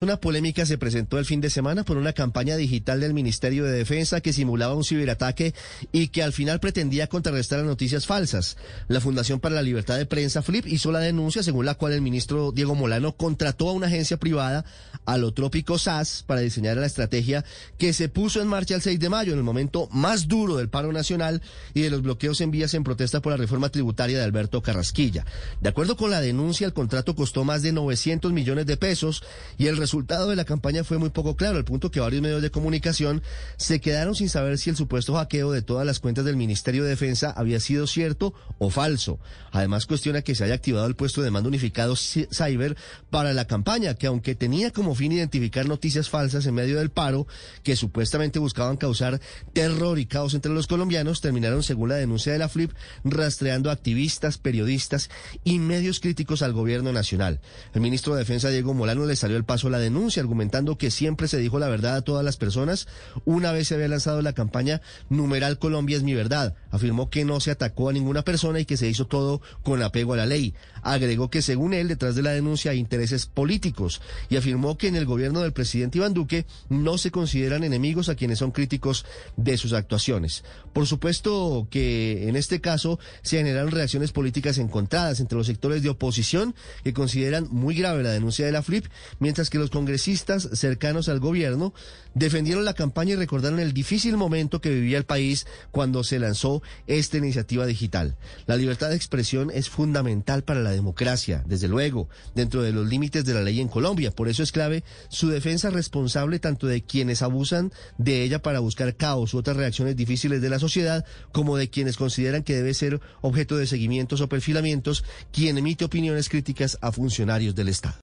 Una polémica se presentó el fin de semana por una campaña digital del Ministerio de Defensa que simulaba un ciberataque y que al final pretendía contrarrestar las noticias falsas. La Fundación para la Libertad de Prensa, FLIP, hizo la denuncia según la cual el ministro Diego Molano contrató a una agencia privada, Alotrópico SAS, para diseñar la estrategia que se puso en marcha el 6 de mayo, en el momento más duro del paro nacional y de los bloqueos en vías en protesta por la reforma tributaria de Alberto Carrasquilla. De acuerdo con la denuncia, el contrato costó más de 900 millones de pesos y el resultado de la campaña fue muy poco claro, al punto que varios medios de comunicación se quedaron sin saber si el supuesto hackeo de todas las cuentas del Ministerio de Defensa había sido cierto o falso. Además, cuestiona que se haya activado el puesto de mando unificado Cyber para la campaña, que aunque tenía como fin identificar noticias falsas en medio del paro, que supuestamente buscaban causar terror y caos entre los colombianos, terminaron, según la denuncia de la FLIP, rastreando activistas, periodistas y medios críticos al gobierno nacional. El ministro de Defensa, Diego Molano, le salió el paso a la denuncia, argumentando que siempre se dijo la verdad a todas las personas. Una vez se había lanzado la campaña Numeral Colombia es mi verdad. Afirmó que no se atacó a ninguna persona y que se hizo todo con apego a la ley. Agregó que según él, detrás de la denuncia hay intereses políticos y afirmó que en el gobierno del presidente Iván Duque no se consideran enemigos a quienes son críticos de sus actuaciones. Por supuesto que en este caso se generaron reacciones políticas encontradas entre los sectores de oposición que consideran muy grave la denuncia de la FLIP, mientras que los congresistas cercanos al gobierno defendieron la campaña y recordaron el difícil momento que vivía el país cuando se lanzó esta iniciativa digital. La libertad de expresión es fundamental para la democracia, desde luego, dentro de los límites de la ley en Colombia. Por eso es clave su defensa responsable tanto de quienes abusan de ella para buscar caos u otras reacciones difíciles de la sociedad, como de quienes consideran que debe ser objeto de seguimientos o perfilamientos quien emite opiniones críticas a funcionarios del Estado.